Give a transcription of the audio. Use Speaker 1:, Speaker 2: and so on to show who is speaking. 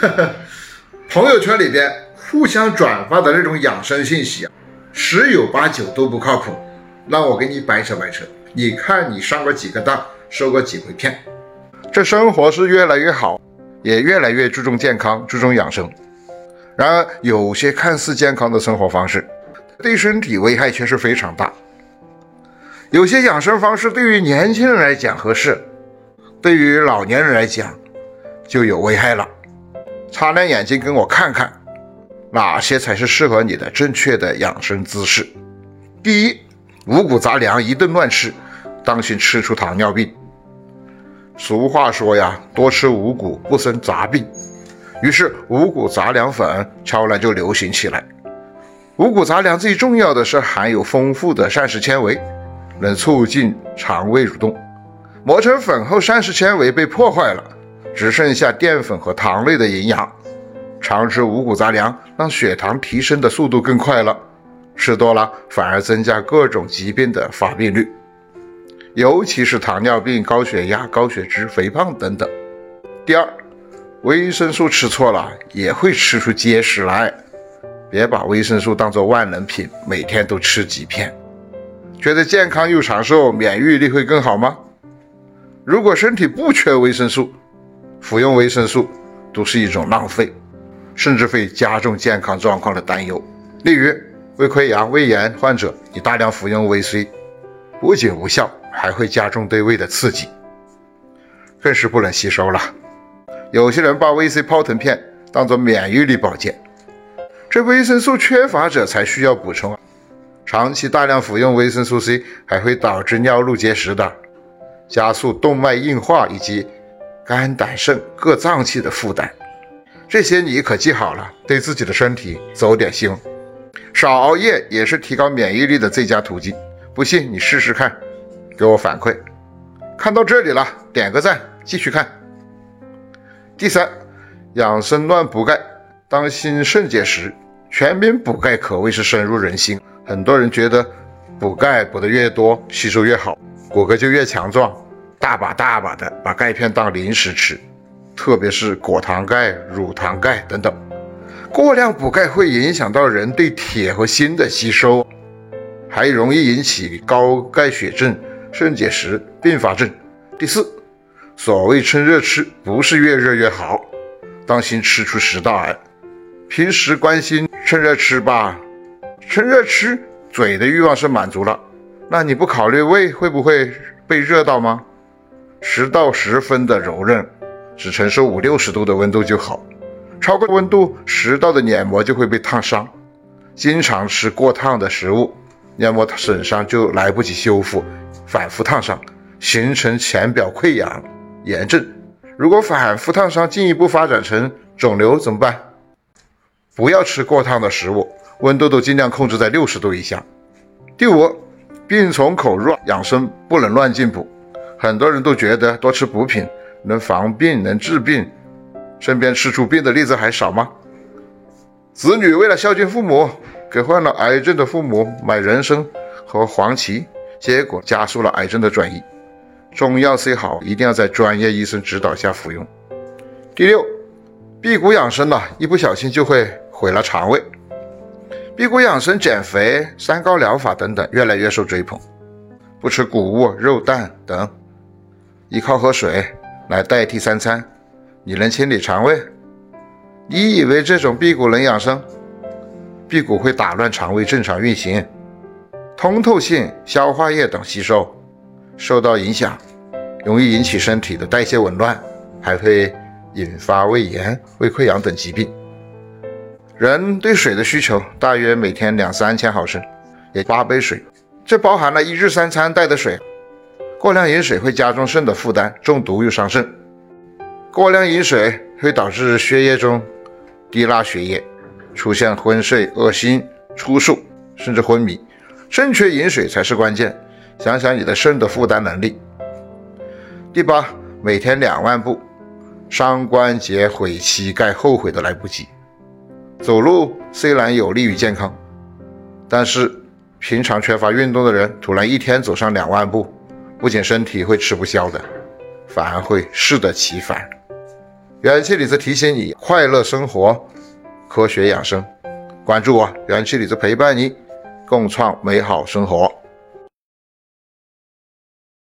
Speaker 1: 朋友圈里边互相转发的那种养生信息啊，十有八九都不靠谱。让我给你掰扯掰扯，你看你上过几个当，受过几回骗？这生活是越来越好，也越来越注重健康，注重养生。然而，有些看似健康的生活方式，对身体危害却是非常大。有些养生方式对于年轻人来讲合适，对于老年人来讲就有危害了。擦亮眼睛，跟我看看，哪些才是适合你的正确的养生姿势。第一。五谷杂粮一顿乱吃，当心吃出糖尿病。俗话说呀，多吃五谷不生杂病。于是五谷杂粮粉悄然就流行起来。五谷杂粮最重要的是含有丰富的膳食纤维，能促进肠胃蠕动。磨成粉后，膳食纤维被破坏了，只剩下淀粉和糖类的营养。常吃五谷杂粮，让血糖提升的速度更快了。吃多了反而增加各种疾病的发病率，尤其是糖尿病、高血压、高血脂、肥胖等等。第二，维生素吃错了也会吃出结石来，别把维生素当做万能品，每天都吃几片，觉得健康又长寿，免疫力会更好吗？如果身体不缺维生素，服用维生素都是一种浪费，甚至会加重健康状况的担忧，例如。胃溃疡、胃炎患者，你大量服用维 C，不仅无效，还会加重对胃的刺激，更是不能吸收了。有些人把维 C 泡腾片当做免疫力保健，这维生素缺乏者才需要补充啊。长期大量服用维生素 C，还会导致尿路结石的，加速动脉硬化以及肝胆肾各脏器的负担。这些你可记好了，对自己的身体走点心。少熬夜也是提高免疫力的最佳途径，不信你试试看，给我反馈。看到这里了，点个赞，继续看。第三，养生乱补钙，当心肾结石。全民补钙可谓是深入人心，很多人觉得补钙补得越多，吸收越好，骨骼就越强壮，大把大把的把钙片当零食吃，特别是果糖钙、乳糖钙等等。过量补钙会影响到人对铁和锌的吸收，还容易引起高钙血症、肾结石并发症。第四，所谓趁热吃，不是越热越好，当心吃出食道癌。平时关心趁热吃吧，趁热吃，嘴的欲望是满足了，那你不考虑胃会不会被热到吗？食道十分的柔韧，只承受五六十度的温度就好。超过温度，食道的黏膜就会被烫伤。经常吃过烫的食物，黏膜损伤就来不及修复，反复烫伤，形成浅表溃疡、炎症。如果反复烫伤进一步发展成肿瘤怎么办？不要吃过烫的食物，温度都尽量控制在六十度以下。第五，病从口入，养生不能乱进补。很多人都觉得多吃补品能防病、能治病。身边吃出病的例子还少吗？子女为了孝敬父母，给患了癌症的父母买人参和黄芪，结果加速了癌症的转移。中药虽好，一定要在专业医生指导下服用。第六，辟谷养生呢，一不小心就会毁了肠胃。辟谷养生、减肥、三高疗法等等，越来越受追捧。不吃谷物、肉蛋等，依靠喝水来代替三餐。你能清理肠胃？你以为这种辟谷能养生？辟谷会打乱肠胃正常运行，通透性、消化液等吸收受到影响，容易引起身体的代谢紊乱，还会引发胃炎、胃溃疡等疾病。人对水的需求大约每天两三千毫升，也八杯水，这包含了一日三餐带的水。过量饮水会加重肾的负担，中毒又伤肾。过量饮水会导致血液中低钠血液，出现昏睡、恶心、出数，甚至昏迷。正确饮水才是关键。想想你的肾的负担能力。第八，每天两万步，伤关节、毁膝盖，后悔都来不及。走路虽然有利于健康，但是平常缺乏运动的人，突然一天走上两万步，不仅身体会吃不消的，反而会适得其反。元气李子提醒你快乐生活，科学养生，关注我，元气李子陪伴你，共创美好生活。